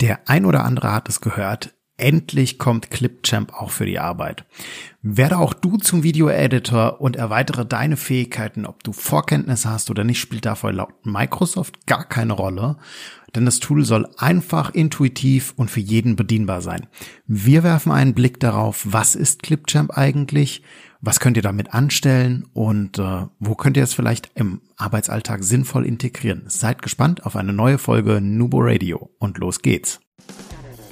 Der ein oder andere hat es gehört. Endlich kommt Clipchamp auch für die Arbeit. Werde auch du zum Video-Editor und erweitere deine Fähigkeiten. Ob du Vorkenntnisse hast oder nicht, spielt dafür laut Microsoft gar keine Rolle. Denn das Tool soll einfach, intuitiv und für jeden bedienbar sein. Wir werfen einen Blick darauf, was ist Clipchamp eigentlich? Was könnt ihr damit anstellen und äh, wo könnt ihr es vielleicht im Arbeitsalltag sinnvoll integrieren? Seid gespannt auf eine neue Folge Nubo Radio und los geht's.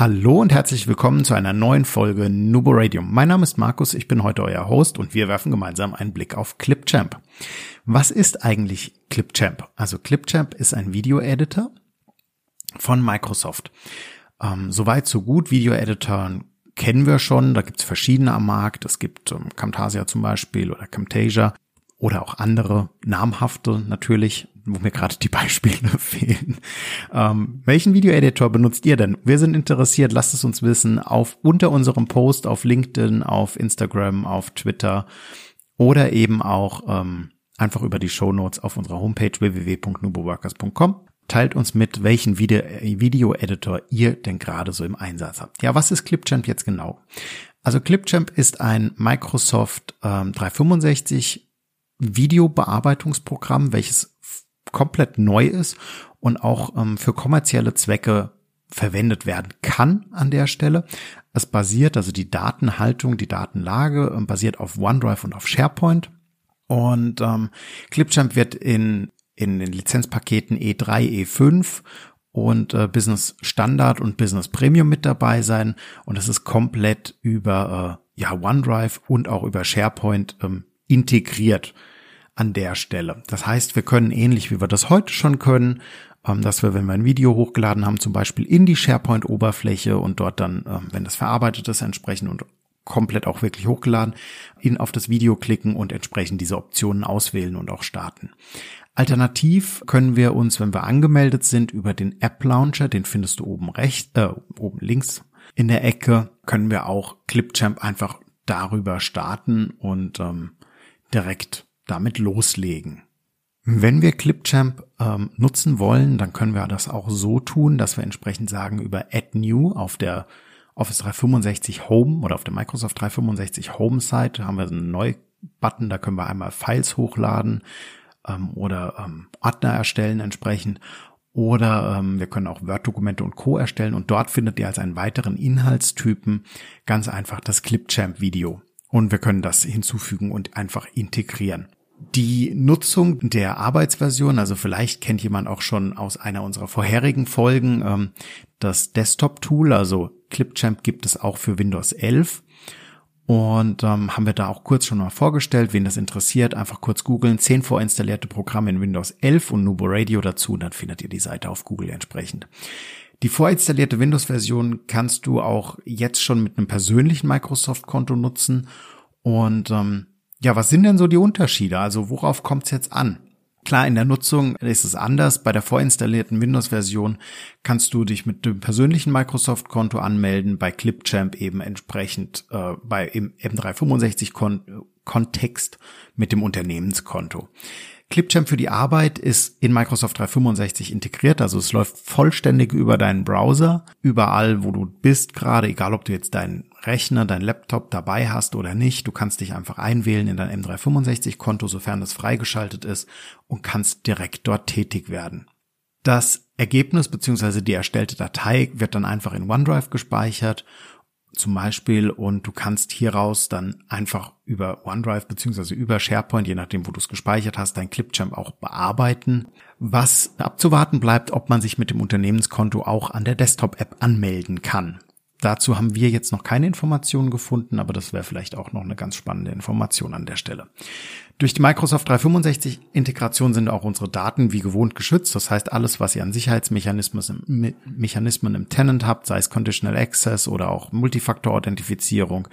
Hallo und herzlich willkommen zu einer neuen Folge Nubo Radio. Mein Name ist Markus, ich bin heute euer Host und wir werfen gemeinsam einen Blick auf Clipchamp. Was ist eigentlich Clipchamp? Also Clipchamp ist ein Video-Editor von Microsoft. Ähm, Soweit so gut. Video-Editoren kennen wir schon. Da gibt es verschiedene am Markt. Es gibt ähm, Camtasia zum Beispiel oder Camtasia oder auch andere namhafte natürlich, wo mir gerade die Beispiele fehlen. Ähm, welchen Videoeditor benutzt ihr denn? Wir sind interessiert, lasst es uns wissen auf unter unserem Post auf LinkedIn, auf Instagram, auf Twitter oder eben auch ähm, einfach über die Show Notes auf unserer Homepage www.nuboworkers.com. Teilt uns mit, welchen Video-Editor ihr denn gerade so im Einsatz habt. Ja, was ist Clipchamp jetzt genau? Also Clipchamp ist ein Microsoft ähm, 365 Videobearbeitungsprogramm, welches komplett neu ist und auch ähm, für kommerzielle Zwecke verwendet werden kann an der Stelle. Es basiert, also die Datenhaltung, die Datenlage ähm, basiert auf OneDrive und auf SharePoint. Und ähm, Clipchamp wird in, in den Lizenzpaketen E3, E5 und äh, Business Standard und Business Premium mit dabei sein. Und es ist komplett über äh, ja, OneDrive und auch über SharePoint ähm, integriert an der Stelle. Das heißt, wir können ähnlich wie wir das heute schon können, ähm, dass wir, wenn wir ein Video hochgeladen haben, zum Beispiel in die SharePoint-Oberfläche und dort dann, ähm, wenn das verarbeitet ist, entsprechend und komplett auch wirklich hochgeladen, in auf das Video klicken und entsprechend diese Optionen auswählen und auch starten. Alternativ können wir uns, wenn wir angemeldet sind, über den App Launcher, den findest du oben rechts, äh, oben links in der Ecke, können wir auch Clipchamp einfach darüber starten und ähm, direkt damit loslegen. Wenn wir Clipchamp ähm, nutzen wollen, dann können wir das auch so tun, dass wir entsprechend sagen über Add New auf der Office 365 Home oder auf der Microsoft 365 Home Site haben wir einen neuen Button, da können wir einmal Files hochladen ähm, oder ähm, Ordner erstellen entsprechend oder ähm, wir können auch Word-Dokumente und Co. erstellen und dort findet ihr als einen weiteren Inhaltstypen ganz einfach das Clipchamp-Video und wir können das hinzufügen und einfach integrieren. Die Nutzung der Arbeitsversion, also vielleicht kennt jemand auch schon aus einer unserer vorherigen Folgen ähm, das Desktop-Tool, also Clipchamp gibt es auch für Windows 11. Und ähm, haben wir da auch kurz schon mal vorgestellt, wen das interessiert, einfach kurz googeln, zehn vorinstallierte Programme in Windows 11 und Nubo Radio dazu, dann findet ihr die Seite auf Google entsprechend. Die vorinstallierte Windows-Version kannst du auch jetzt schon mit einem persönlichen Microsoft-Konto nutzen. Und ähm, ja, was sind denn so die Unterschiede? Also worauf kommt es jetzt an? Klar, in der Nutzung ist es anders. Bei der vorinstallierten Windows-Version kannst du dich mit dem persönlichen Microsoft-Konto anmelden, bei Clipchamp eben entsprechend äh, bei im M365-Kontext mit dem Unternehmenskonto. Clipchamp für die Arbeit ist in Microsoft 365 integriert, also es läuft vollständig über deinen Browser, überall wo du bist, gerade egal ob du jetzt deinen Rechner, dein Laptop dabei hast oder nicht. Du kannst dich einfach einwählen in dein M365-Konto, sofern das freigeschaltet ist und kannst direkt dort tätig werden. Das Ergebnis bzw. die erstellte Datei wird dann einfach in OneDrive gespeichert zum Beispiel und du kannst hieraus dann einfach über OneDrive beziehungsweise über SharePoint, je nachdem, wo du es gespeichert hast, dein Clipchamp auch bearbeiten. Was abzuwarten bleibt, ob man sich mit dem Unternehmenskonto auch an der Desktop-App anmelden kann. Dazu haben wir jetzt noch keine Informationen gefunden, aber das wäre vielleicht auch noch eine ganz spannende Information an der Stelle. Durch die Microsoft 365 Integration sind auch unsere Daten wie gewohnt geschützt. Das heißt, alles, was ihr an Sicherheitsmechanismen Mechanismen im Tenant habt, sei es Conditional Access oder auch Multifaktor-Authentifizierung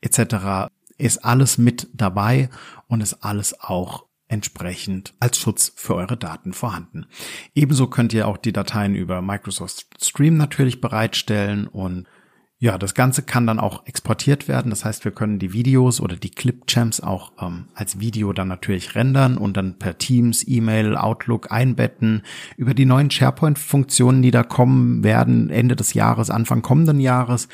etc., ist alles mit dabei und ist alles auch entsprechend als Schutz für eure Daten vorhanden. Ebenso könnt ihr auch die Dateien über Microsoft Stream natürlich bereitstellen und ja, das Ganze kann dann auch exportiert werden. Das heißt, wir können die Videos oder die Clipchamps auch ähm, als Video dann natürlich rendern und dann per Teams, E-Mail, Outlook einbetten. Über die neuen SharePoint-Funktionen, die da kommen werden, Ende des Jahres, Anfang kommenden Jahres.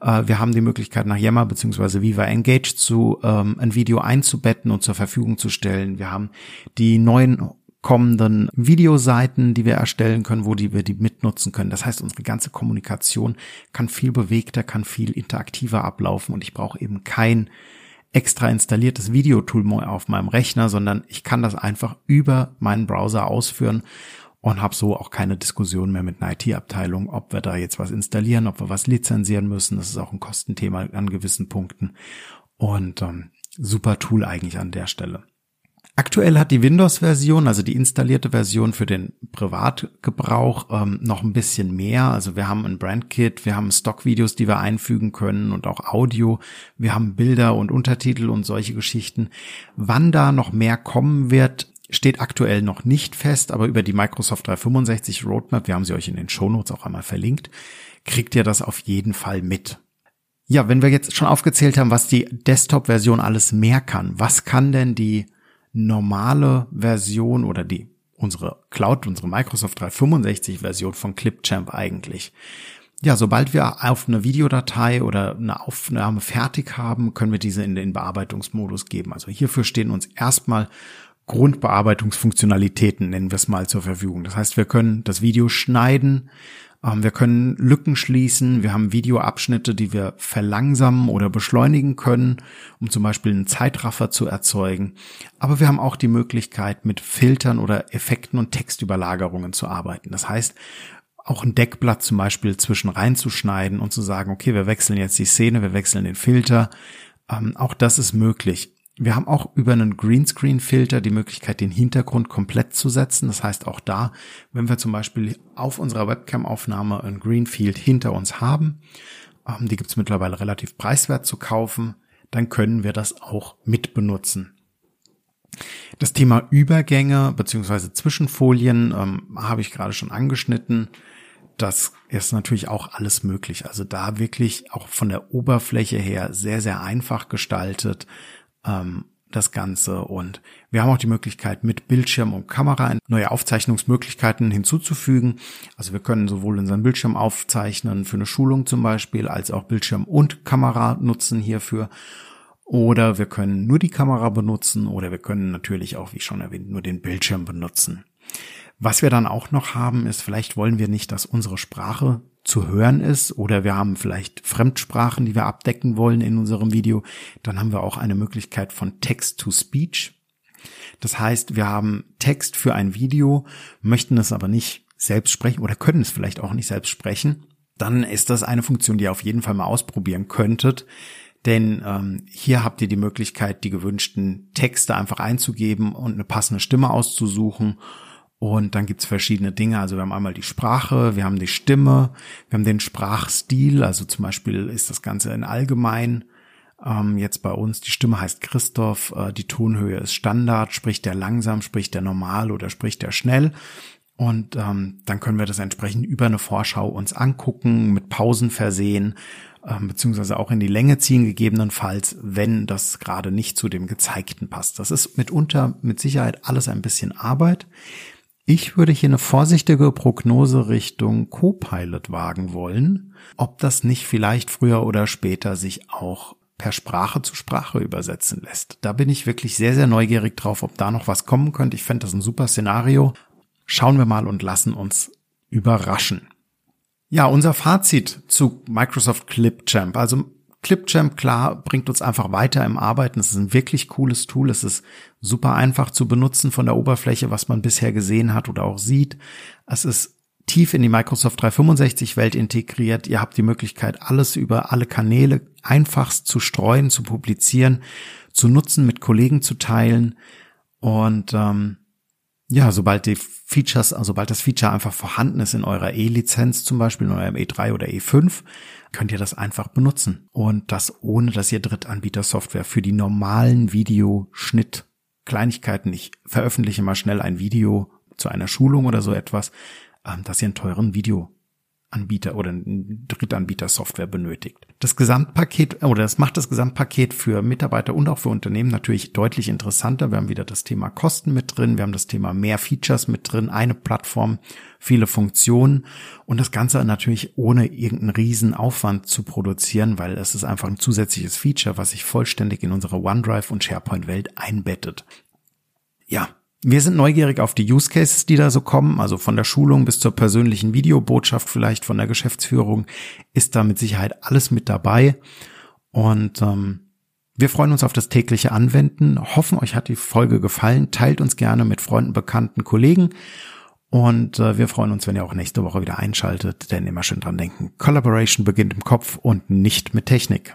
Äh, wir haben die Möglichkeit, nach Yammer bzw. Viva Engage zu ähm, ein Video einzubetten und zur Verfügung zu stellen. Wir haben die neuen kommenden Videoseiten, die wir erstellen können, wo die wir die mitnutzen können. Das heißt, unsere ganze Kommunikation kann viel bewegter, kann viel interaktiver ablaufen und ich brauche eben kein extra installiertes Videotool auf meinem Rechner, sondern ich kann das einfach über meinen Browser ausführen und habe so auch keine Diskussion mehr mit einer IT-Abteilung, ob wir da jetzt was installieren, ob wir was lizenzieren müssen. Das ist auch ein Kostenthema an gewissen Punkten. Und ähm, super Tool eigentlich an der Stelle. Aktuell hat die Windows-Version, also die installierte Version für den Privatgebrauch, ähm, noch ein bisschen mehr. Also wir haben ein Brandkit, wir haben Stockvideos, die wir einfügen können und auch Audio. Wir haben Bilder und Untertitel und solche Geschichten. Wann da noch mehr kommen wird, steht aktuell noch nicht fest, aber über die Microsoft 365 Roadmap, wir haben sie euch in den Shownotes auch einmal verlinkt, kriegt ihr das auf jeden Fall mit. Ja, wenn wir jetzt schon aufgezählt haben, was die Desktop-Version alles mehr kann, was kann denn die normale Version oder die unsere Cloud, unsere Microsoft 365 Version von Clipchamp eigentlich. Ja, sobald wir auf eine Videodatei oder eine Aufnahme fertig haben, können wir diese in den Bearbeitungsmodus geben. Also hierfür stehen uns erstmal Grundbearbeitungsfunktionalitäten, nennen wir es mal, zur Verfügung. Das heißt, wir können das Video schneiden, ähm, wir können Lücken schließen. Wir haben Videoabschnitte, die wir verlangsamen oder beschleunigen können, um zum Beispiel einen Zeitraffer zu erzeugen. Aber wir haben auch die Möglichkeit, mit Filtern oder Effekten und Textüberlagerungen zu arbeiten. Das heißt, auch ein Deckblatt zum Beispiel zwischen reinzuschneiden und zu sagen, okay, wir wechseln jetzt die Szene, wir wechseln den Filter. Ähm, auch das ist möglich. Wir haben auch über einen Greenscreen-Filter die Möglichkeit, den Hintergrund komplett zu setzen. Das heißt, auch da, wenn wir zum Beispiel auf unserer Webcam-Aufnahme ein Greenfield hinter uns haben, ähm, die gibt es mittlerweile relativ preiswert zu kaufen, dann können wir das auch mitbenutzen. Das Thema Übergänge beziehungsweise Zwischenfolien ähm, habe ich gerade schon angeschnitten. Das ist natürlich auch alles möglich. Also da wirklich auch von der Oberfläche her sehr, sehr einfach gestaltet ähm, das Ganze. Und wir haben auch die Möglichkeit, mit Bildschirm und Kamera neue Aufzeichnungsmöglichkeiten hinzuzufügen. Also wir können sowohl unseren Bildschirm aufzeichnen für eine Schulung zum Beispiel, als auch Bildschirm und Kamera nutzen hierfür. Oder wir können nur die Kamera benutzen oder wir können natürlich auch, wie schon erwähnt, nur den Bildschirm benutzen. Was wir dann auch noch haben, ist, vielleicht wollen wir nicht, dass unsere Sprache zu hören ist oder wir haben vielleicht Fremdsprachen, die wir abdecken wollen in unserem Video, dann haben wir auch eine Möglichkeit von Text-to-Speech. Das heißt, wir haben Text für ein Video, möchten es aber nicht selbst sprechen oder können es vielleicht auch nicht selbst sprechen. Dann ist das eine Funktion, die ihr auf jeden Fall mal ausprobieren könntet. Denn ähm, hier habt ihr die Möglichkeit, die gewünschten Texte einfach einzugeben und eine passende Stimme auszusuchen und dann gibt's verschiedene Dinge. Also wir haben einmal die Sprache, wir haben die Stimme, wir haben den Sprachstil. Also zum Beispiel ist das Ganze in allgemein. Ähm, jetzt bei uns, die Stimme heißt Christoph, äh, die Tonhöhe ist Standard, spricht der langsam, spricht der normal oder spricht der schnell. Und ähm, dann können wir das entsprechend über eine Vorschau uns angucken, mit Pausen versehen, ähm, beziehungsweise auch in die Länge ziehen, gegebenenfalls, wenn das gerade nicht zu dem Gezeigten passt. Das ist mitunter mit Sicherheit alles ein bisschen Arbeit. Ich würde hier eine vorsichtige Prognose Richtung Copilot wagen wollen, ob das nicht vielleicht früher oder später sich auch per Sprache zu Sprache übersetzen lässt. Da bin ich wirklich sehr, sehr neugierig drauf, ob da noch was kommen könnte. Ich fände das ein super Szenario. Schauen wir mal und lassen uns überraschen. Ja, unser Fazit zu Microsoft Clipchamp. Also Clipchamp, klar, bringt uns einfach weiter im Arbeiten. Es ist ein wirklich cooles Tool. Es ist super einfach zu benutzen von der Oberfläche, was man bisher gesehen hat oder auch sieht. Es ist tief in die Microsoft 365 Welt integriert. Ihr habt die Möglichkeit, alles über alle Kanäle einfachst zu streuen, zu publizieren, zu nutzen, mit Kollegen zu teilen. Und ähm, ja, sobald die Features, also sobald das Feature einfach vorhanden ist in eurer E-Lizenz zum Beispiel, in eurem E3 oder E5, könnt ihr das einfach benutzen. Und das ohne, dass ihr Drittanbieter-Software für die normalen Videoschnitt Kleinigkeiten. Ich veröffentliche mal schnell ein Video zu einer Schulung oder so etwas, ähm, dass ihr einen teuren Video Anbieter oder ein Drittanbieter Software benötigt. Das Gesamtpaket oder das macht das Gesamtpaket für Mitarbeiter und auch für Unternehmen natürlich deutlich interessanter. Wir haben wieder das Thema Kosten mit drin, wir haben das Thema mehr Features mit drin, eine Plattform, viele Funktionen und das Ganze natürlich ohne irgendeinen riesen Aufwand zu produzieren, weil es ist einfach ein zusätzliches Feature, was sich vollständig in unsere OneDrive und SharePoint Welt einbettet. Ja, wir sind neugierig auf die Use Cases, die da so kommen. Also von der Schulung bis zur persönlichen Videobotschaft vielleicht von der Geschäftsführung ist da mit Sicherheit alles mit dabei. Und ähm, wir freuen uns auf das tägliche Anwenden, hoffen, euch hat die Folge gefallen. Teilt uns gerne mit Freunden, Bekannten, Kollegen. Und äh, wir freuen uns, wenn ihr auch nächste Woche wieder einschaltet, denn immer schön dran denken. Collaboration beginnt im Kopf und nicht mit Technik.